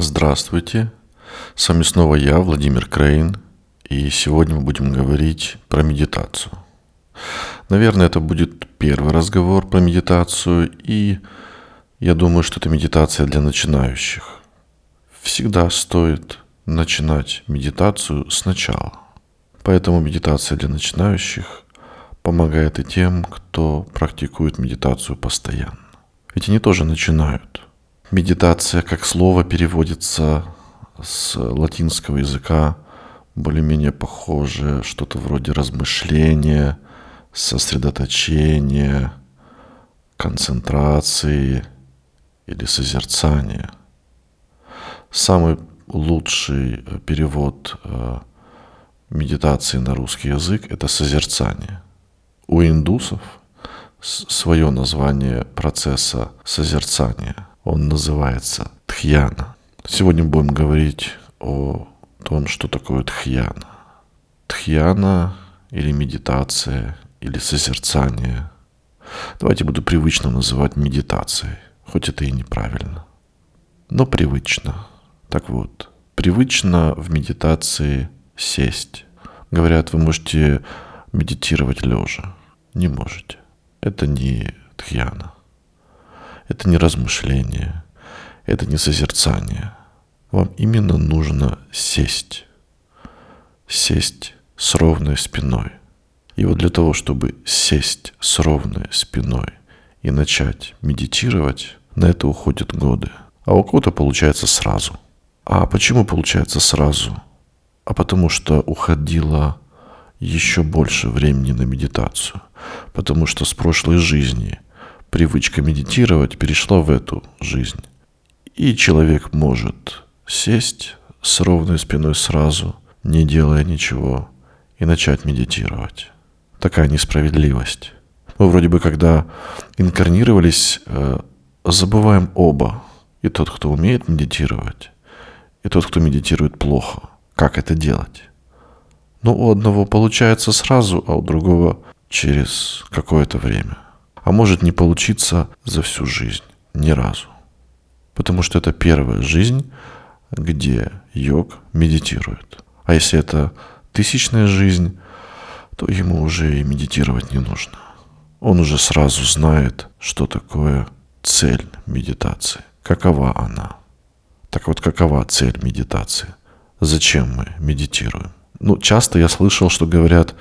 Здравствуйте, с вами снова я, Владимир Крейн, и сегодня мы будем говорить про медитацию. Наверное, это будет первый разговор про медитацию, и я думаю, что это медитация для начинающих. Всегда стоит начинать медитацию сначала. Поэтому медитация для начинающих помогает и тем, кто практикует медитацию постоянно. Ведь они тоже начинают – Медитация как слово переводится с латинского языка более-менее похоже, что-то вроде размышления, сосредоточения, концентрации или созерцания. Самый лучший перевод э, медитации на русский язык – это созерцание. У индусов свое название процесса созерцания – он называется Тхьяна. Сегодня будем говорить о том, что такое Тхьяна. Тхьяна или медитация, или созерцание. Давайте буду привычно называть медитацией, хоть это и неправильно. Но привычно. Так вот, привычно в медитации сесть. Говорят, вы можете медитировать лежа. Не можете. Это не тхьяна. Это не размышление, это не созерцание. Вам именно нужно сесть. Сесть с ровной спиной. И вот для того, чтобы сесть с ровной спиной и начать медитировать, на это уходят годы. А у кого-то получается сразу. А почему получается сразу? А потому что уходило еще больше времени на медитацию. Потому что с прошлой жизни – привычка медитировать перешла в эту жизнь. И человек может сесть с ровной спиной сразу, не делая ничего, и начать медитировать. Такая несправедливость. Мы вроде бы, когда инкарнировались, э, забываем оба. И тот, кто умеет медитировать, и тот, кто медитирует плохо. Как это делать? Ну, у одного получается сразу, а у другого через какое-то время – а может не получиться за всю жизнь, ни разу. Потому что это первая жизнь, где йог медитирует. А если это тысячная жизнь, то ему уже и медитировать не нужно. Он уже сразу знает, что такое цель медитации, какова она. Так вот, какова цель медитации? Зачем мы медитируем? Ну, часто я слышал, что говорят,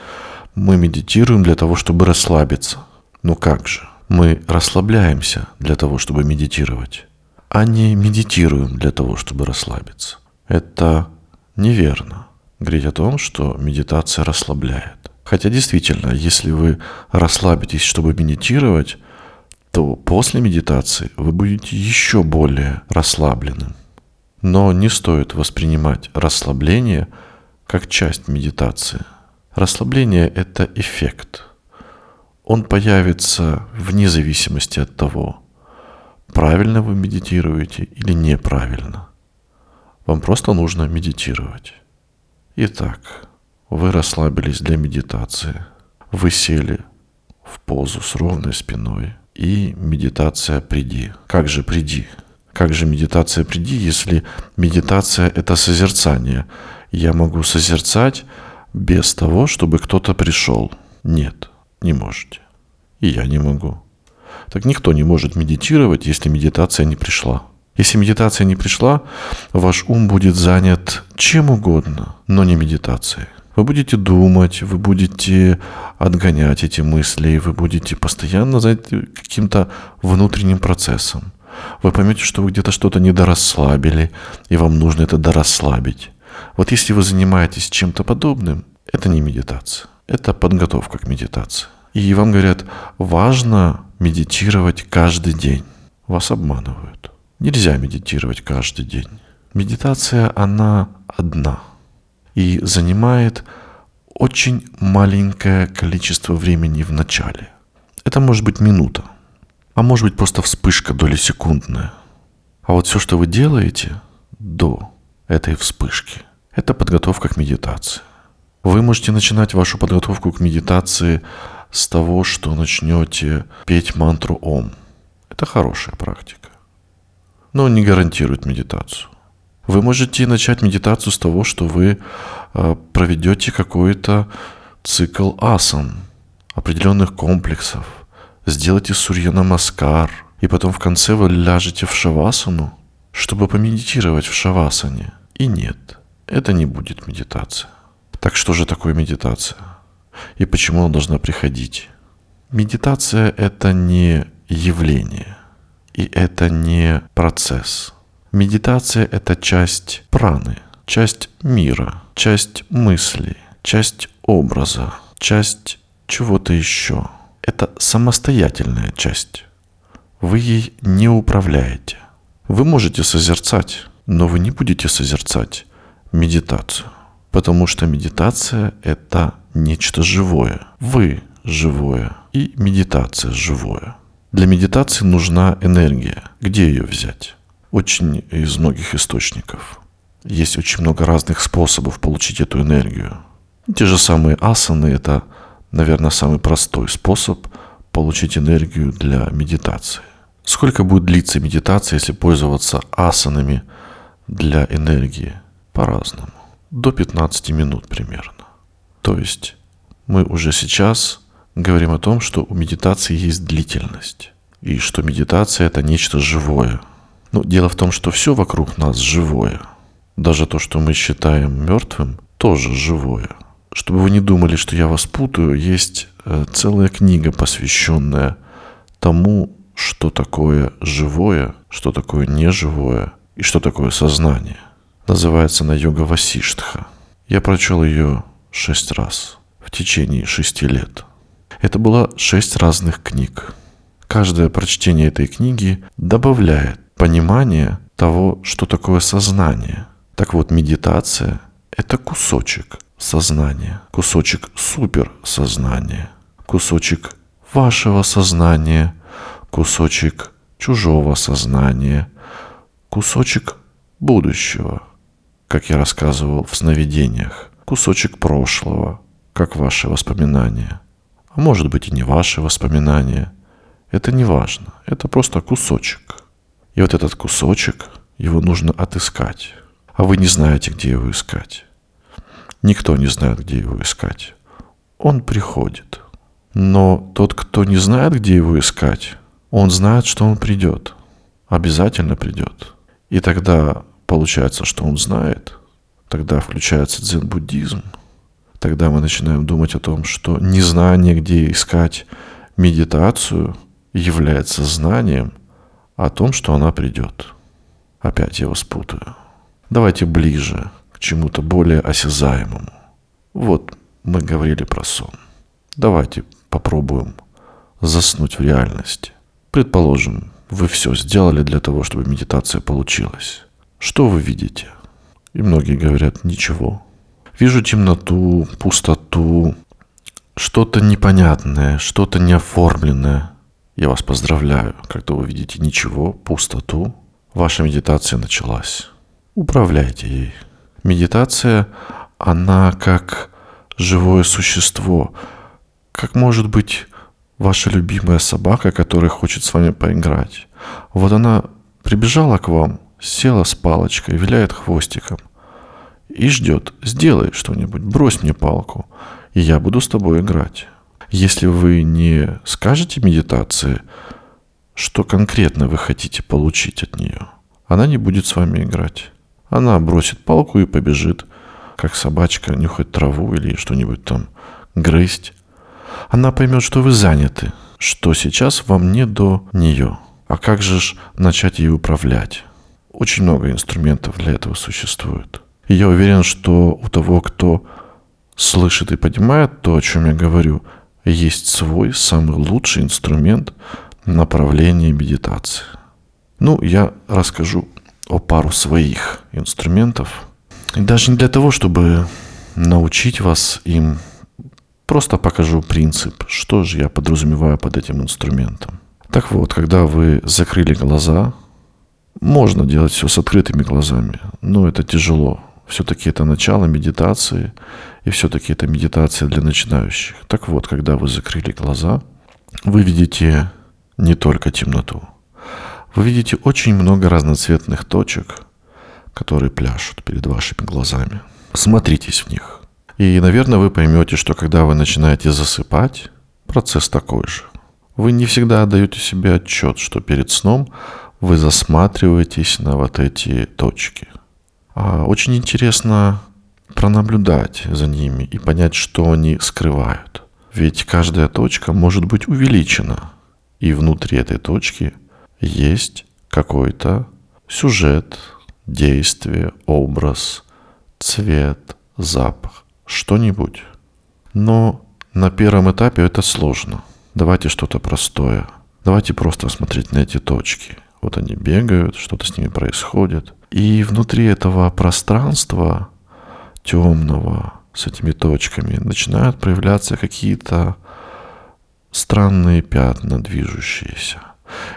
мы медитируем для того, чтобы расслабиться. Ну как же? Мы расслабляемся для того, чтобы медитировать, а не медитируем для того, чтобы расслабиться. Это неверно. Говорить о том, что медитация расслабляет. Хотя действительно, если вы расслабитесь, чтобы медитировать, то после медитации вы будете еще более расслабленным. Но не стоит воспринимать расслабление как часть медитации. Расслабление – это эффект – он появится вне зависимости от того, правильно вы медитируете или неправильно. Вам просто нужно медитировать. Итак, вы расслабились для медитации. Вы сели в позу с ровной спиной. И медитация «Приди». Как же «Приди»? Как же медитация «Приди», если медитация – это созерцание? Я могу созерцать без того, чтобы кто-то пришел. Нет не можете. И я не могу. Так никто не может медитировать, если медитация не пришла. Если медитация не пришла, ваш ум будет занят чем угодно, но не медитацией. Вы будете думать, вы будете отгонять эти мысли, вы будете постоянно заняты каким-то внутренним процессом. Вы поймете, что вы где-то что-то недорасслабили, и вам нужно это дорасслабить. Вот если вы занимаетесь чем-то подобным, это не медитация. Это подготовка к медитации. И вам говорят, важно медитировать каждый день. Вас обманывают. Нельзя медитировать каждый день. Медитация, она одна. И занимает очень маленькое количество времени в начале. Это может быть минута. А может быть просто вспышка доли секундная. А вот все, что вы делаете до этой вспышки, это подготовка к медитации. Вы можете начинать вашу подготовку к медитации с того, что начнете петь мантру Ом. Это хорошая практика. Но не гарантирует медитацию. Вы можете начать медитацию с того, что вы э, проведете какой-то цикл асан, определенных комплексов, сделайте сурья намаскар, и потом в конце вы ляжете в шавасану, чтобы помедитировать в шавасане. И нет, это не будет медитация. Так что же такое медитация? И почему она должна приходить? Медитация – это не явление, и это не процесс. Медитация – это часть праны, часть мира, часть мысли, часть образа, часть чего-то еще. Это самостоятельная часть. Вы ей не управляете. Вы можете созерцать, но вы не будете созерцать медитацию. Потому что медитация – это нечто живое. Вы живое и медитация живое. Для медитации нужна энергия. Где ее взять? Очень из многих источников. Есть очень много разных способов получить эту энергию. Те же самые асаны – это, наверное, самый простой способ получить энергию для медитации. Сколько будет длиться медитация, если пользоваться асанами для энергии? По-разному. До 15 минут примерно. То есть мы уже сейчас говорим о том, что у медитации есть длительность. И что медитация это нечто живое. Но дело в том, что все вокруг нас живое. Даже то, что мы считаем мертвым, тоже живое. Чтобы вы не думали, что я вас путаю, есть э, целая книга, посвященная тому, что такое живое, что такое неживое и что такое сознание. Называется она «Йога Васиштха». Я прочел ее шесть раз в течение шести лет. Это было шесть разных книг. Каждое прочтение этой книги добавляет понимание того, что такое сознание. Так вот, медитация – это кусочек сознания, кусочек суперсознания, кусочек вашего сознания, кусочек чужого сознания, кусочек будущего, как я рассказывал в сновидениях, кусочек прошлого, как ваши воспоминания. А может быть и не ваши воспоминания. Это не важно. Это просто кусочек. И вот этот кусочек, его нужно отыскать. А вы не знаете, где его искать. Никто не знает, где его искать. Он приходит. Но тот, кто не знает, где его искать, он знает, что он придет. Обязательно придет. И тогда получается, что он знает. Тогда включается дзен-буддизм. Тогда мы начинаем думать о том, что незнание, где искать медитацию, является знанием о том, что она придет. Опять я вас путаю. Давайте ближе к чему-то более осязаемому. Вот мы говорили про сон. Давайте попробуем заснуть в реальности. Предположим, вы все сделали для того, чтобы медитация получилась. Что вы видите? И многие говорят, ничего. Вижу темноту, пустоту, что-то непонятное, что-то неоформленное. Я вас поздравляю, когда вы видите ничего, пустоту, ваша медитация началась. Управляйте ей. Медитация, она как живое существо, как может быть ваша любимая собака, которая хочет с вами поиграть. Вот она прибежала к вам, села с палочкой, виляет хвостиком и ждет. Сделай что-нибудь, брось мне палку, и я буду с тобой играть. Если вы не скажете медитации, что конкретно вы хотите получить от нее, она не будет с вами играть. Она бросит палку и побежит, как собачка, нюхать траву или что-нибудь там грызть. Она поймет, что вы заняты, что сейчас вам не до нее. А как же ж начать ей управлять? Очень много инструментов для этого существует. И я уверен, что у того, кто слышит и понимает то, о чем я говорю, есть свой самый лучший инструмент направления медитации. Ну, я расскажу о пару своих инструментов. И даже не для того, чтобы научить вас им Просто покажу принцип, что же я подразумеваю под этим инструментом. Так вот, когда вы закрыли глаза, можно делать все с открытыми глазами, но это тяжело. Все-таки это начало медитации, и все-таки это медитация для начинающих. Так вот, когда вы закрыли глаза, вы видите не только темноту. Вы видите очень много разноцветных точек, которые пляшут перед вашими глазами. Смотритесь в них. И, наверное, вы поймете, что когда вы начинаете засыпать, процесс такой же. Вы не всегда отдаете себе отчет, что перед сном вы засматриваетесь на вот эти точки. А очень интересно пронаблюдать за ними и понять, что они скрывают. Ведь каждая точка может быть увеличена, и внутри этой точки есть какой-то сюжет, действие, образ, цвет, запах, что-нибудь. Но на первом этапе это сложно. Давайте что-то простое. Давайте просто смотреть на эти точки. Вот они бегают, что-то с ними происходит. И внутри этого пространства темного с этими точками начинают проявляться какие-то странные пятна, движущиеся.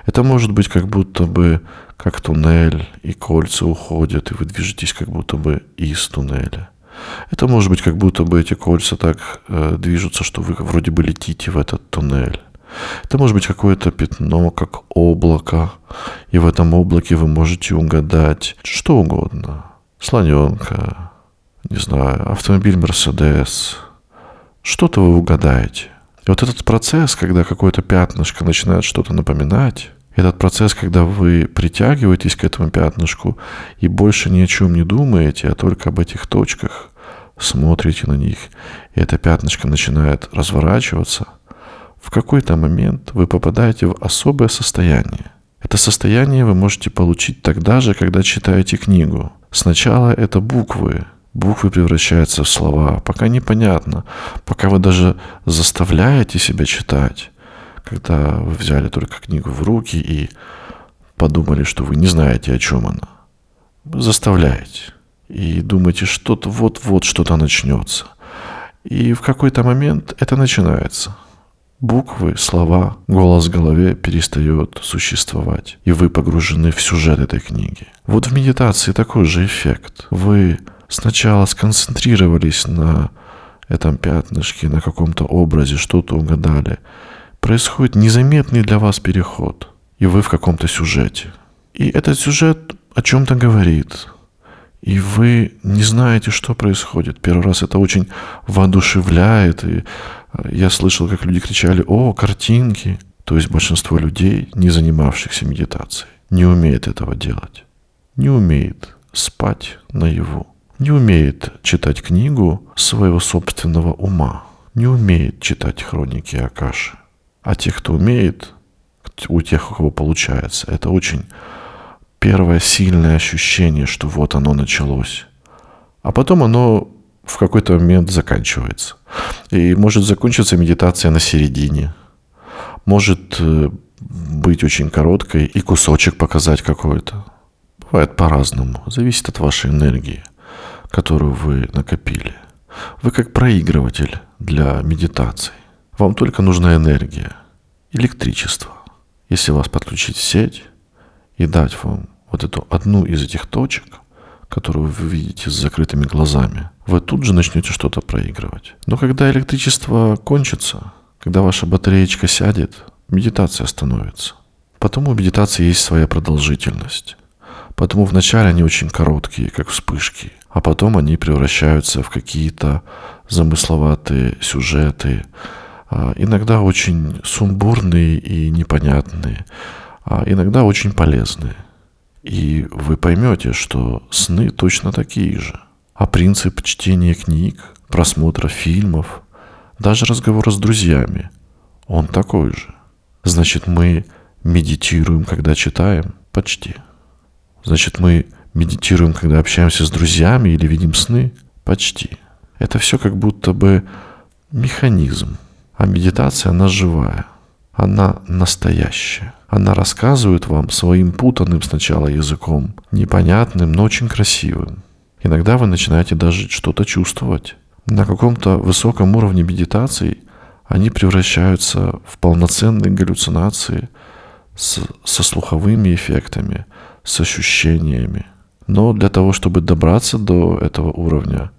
Это может быть как будто бы как туннель, и кольца уходят, и вы движетесь как будто бы из туннеля. Это может быть как будто бы эти кольца так э, движутся, что вы вроде бы летите в этот туннель. Это может быть какое-то пятно, как облако, и в этом облаке вы можете угадать что угодно. Слоненка, не знаю, автомобиль Мерседес. Что-то вы угадаете. И вот этот процесс, когда какое-то пятнышко начинает что-то напоминать, этот процесс, когда вы притягиваетесь к этому пятнышку и больше ни о чем не думаете, а только об этих точках, смотрите на них, и это пятнышко начинает разворачиваться, в какой-то момент вы попадаете в особое состояние. Это состояние вы можете получить тогда же, когда читаете книгу. Сначала это буквы, буквы превращаются в слова, пока непонятно, пока вы даже заставляете себя читать, когда вы взяли только книгу в руки и подумали, что вы не знаете, о чем она. Вы заставляете. И думаете, что-то вот-вот что-то начнется. И в какой-то момент это начинается. Буквы, слова, голос в голове перестает существовать. И вы погружены в сюжет этой книги. Вот в медитации такой же эффект. Вы сначала сконцентрировались на этом пятнышке, на каком-то образе, что-то угадали – происходит незаметный для вас переход, и вы в каком-то сюжете. И этот сюжет о чем-то говорит, и вы не знаете, что происходит. Первый раз это очень воодушевляет, и э, я слышал, как люди кричали «О, картинки!» То есть большинство людей, не занимавшихся медитацией, не умеет этого делать. Не умеет спать наяву. Не умеет читать книгу своего собственного ума. Не умеет читать хроники Акаши. А тех, кто умеет, у тех, у кого получается, это очень первое сильное ощущение, что вот оно началось. А потом оно в какой-то момент заканчивается. И может закончиться медитация на середине. Может э, быть очень короткой и кусочек показать какой-то. Бывает по-разному. Зависит от вашей энергии, которую вы накопили. Вы как проигрыватель для медитации. Вам только нужна энергия, электричество. Если вас подключить в сеть и дать вам вот эту одну из этих точек, которую вы видите с закрытыми глазами, вы тут же начнете что-то проигрывать. Но когда электричество кончится, когда ваша батареечка сядет, медитация остановится. Потому у медитации есть своя продолжительность. Потому вначале они очень короткие, как вспышки, а потом они превращаются в какие-то замысловатые сюжеты, а, иногда очень сумбурные и непонятные, а иногда очень полезные. И вы поймете, что сны точно такие же. А принцип чтения книг, просмотра фильмов, даже разговора с друзьями, он такой же. Значит, мы медитируем, когда читаем? Почти. Значит, мы медитируем, когда общаемся с друзьями или видим сны? Почти. Это все как будто бы механизм, а медитация, она живая, она настоящая. Она рассказывает вам своим путанным сначала языком, непонятным, но очень красивым. Иногда вы начинаете даже что-то чувствовать. На каком-то высоком уровне медитации они превращаются в полноценные галлюцинации с, со слуховыми эффектами, с ощущениями. Но для того, чтобы добраться до этого уровня,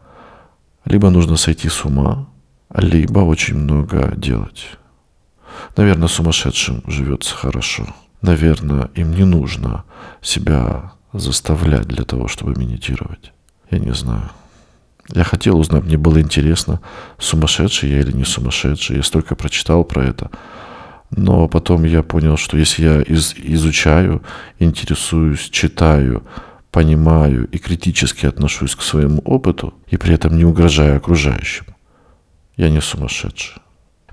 либо нужно сойти с ума, либо очень много делать. Наверное, сумасшедшим живется хорошо. Наверное, им не нужно себя заставлять для того, чтобы медитировать? Я не знаю. Я хотел узнать, мне было интересно, сумасшедший я или не сумасшедший. Я столько прочитал про это. Но потом я понял, что если я из, изучаю, интересуюсь, читаю, понимаю и критически отношусь к своему опыту, и при этом не угрожаю окружающим, я не сумасшедший.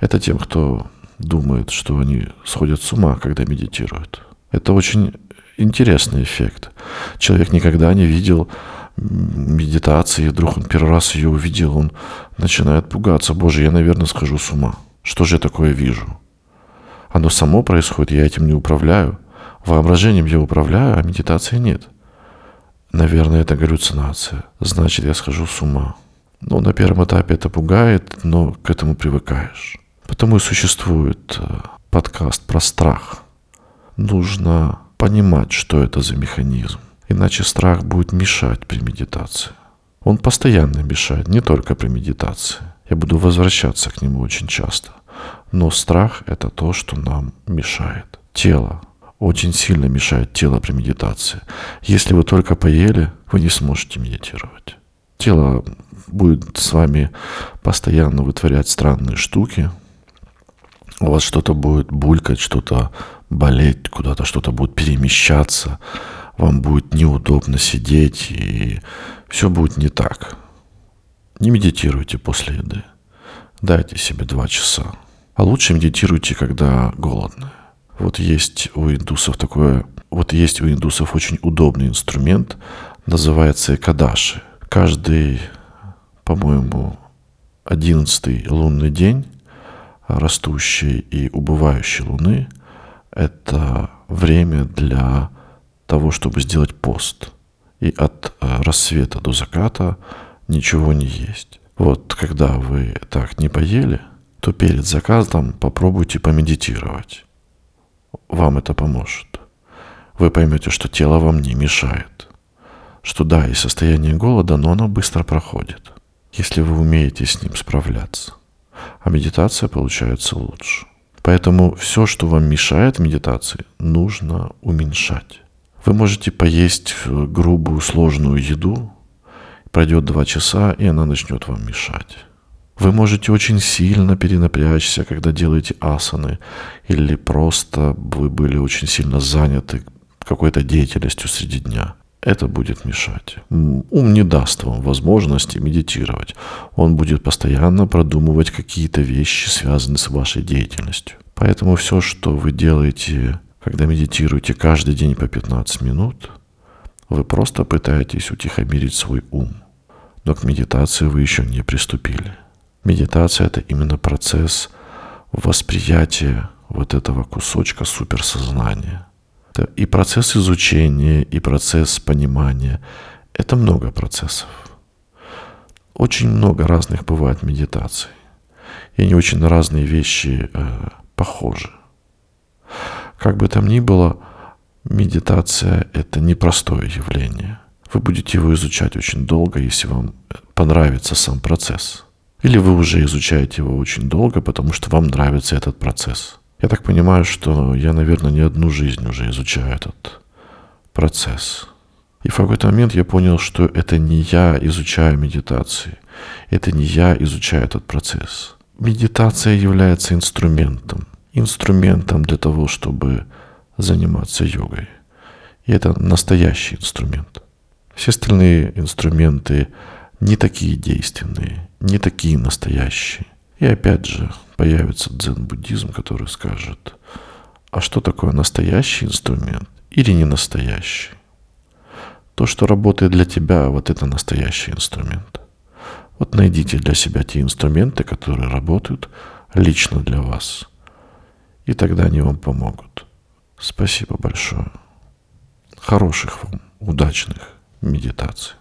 Это тем, кто думает, что они сходят с ума, когда медитируют. Это очень интересный эффект. Человек никогда не видел медитации, и вдруг он первый раз ее увидел, он начинает пугаться. Боже, я, наверное, схожу с ума. Что же я такое вижу? Оно само происходит, я этим не управляю. Воображением я управляю, а медитации нет. Наверное, это галлюцинация. Значит, я схожу с ума. Ну, на первом этапе это пугает, но к этому привыкаешь. Потому и существует э, подкаст про страх. Нужно понимать, что это за механизм. Иначе страх будет мешать при медитации. Он постоянно мешает, не только при медитации. Я буду возвращаться к нему очень часто. Но страх – это то, что нам мешает. Тело очень сильно мешает тело при медитации. Если вы только поели, вы не сможете медитировать. Тело будет с вами постоянно вытворять странные штуки. У вас что-то будет булькать, что-то болеть, куда-то что-то будет перемещаться. Вам будет неудобно сидеть, и все будет не так. Не медитируйте после еды. Дайте себе два часа. А лучше медитируйте, когда голодны. Вот есть у индусов такое, вот есть у индусов очень удобный инструмент, называется экадаши. Каждый, по-моему, одиннадцатый лунный день растущей и убывающей луны – это время для того, чтобы сделать пост. И от э, рассвета до заката ничего не есть. Вот когда вы так не поели, то перед заказом попробуйте помедитировать вам это поможет. Вы поймете, что тело вам не мешает. Что да, и состояние голода, но оно быстро проходит, если вы умеете с ним справляться. А медитация получается лучше. Поэтому все, что вам мешает медитации, нужно уменьшать. Вы можете поесть грубую, сложную еду, пройдет два часа, и она начнет вам мешать. Вы можете очень сильно перенапрячься, когда делаете асаны, или просто вы были очень сильно заняты какой-то деятельностью среди дня. Это будет мешать. Ум не даст вам возможности медитировать. Он будет постоянно продумывать какие-то вещи, связанные с вашей деятельностью. Поэтому все, что вы делаете, когда медитируете каждый день по 15 минут, вы просто пытаетесь утихомирить свой ум. Но к медитации вы еще не приступили. Медитация — это именно процесс восприятия вот этого кусочка суперсознания. Это и процесс изучения, и процесс понимания. Это много процессов. Очень много разных бывает медитаций. И они очень на разные вещи э, похожи. Как бы там ни было, медитация — это непростое явление. Вы будете его изучать очень долго, если вам понравится сам процесс — или вы уже изучаете его очень долго, потому что вам нравится этот процесс. Я так понимаю, что я, наверное, не одну жизнь уже изучаю этот процесс. И в какой-то момент я понял, что это не я изучаю медитации, это не я изучаю этот процесс. Медитация является инструментом, инструментом для того, чтобы заниматься йогой. И это настоящий инструмент. Все остальные инструменты не такие действенные, не такие настоящие. И опять же появится дзен-буддизм, который скажет, а что такое настоящий инструмент или не настоящий? То, что работает для тебя, вот это настоящий инструмент. Вот найдите для себя те инструменты, которые работают лично для вас. И тогда они вам помогут. Спасибо большое. Хороших вам, удачных медитаций.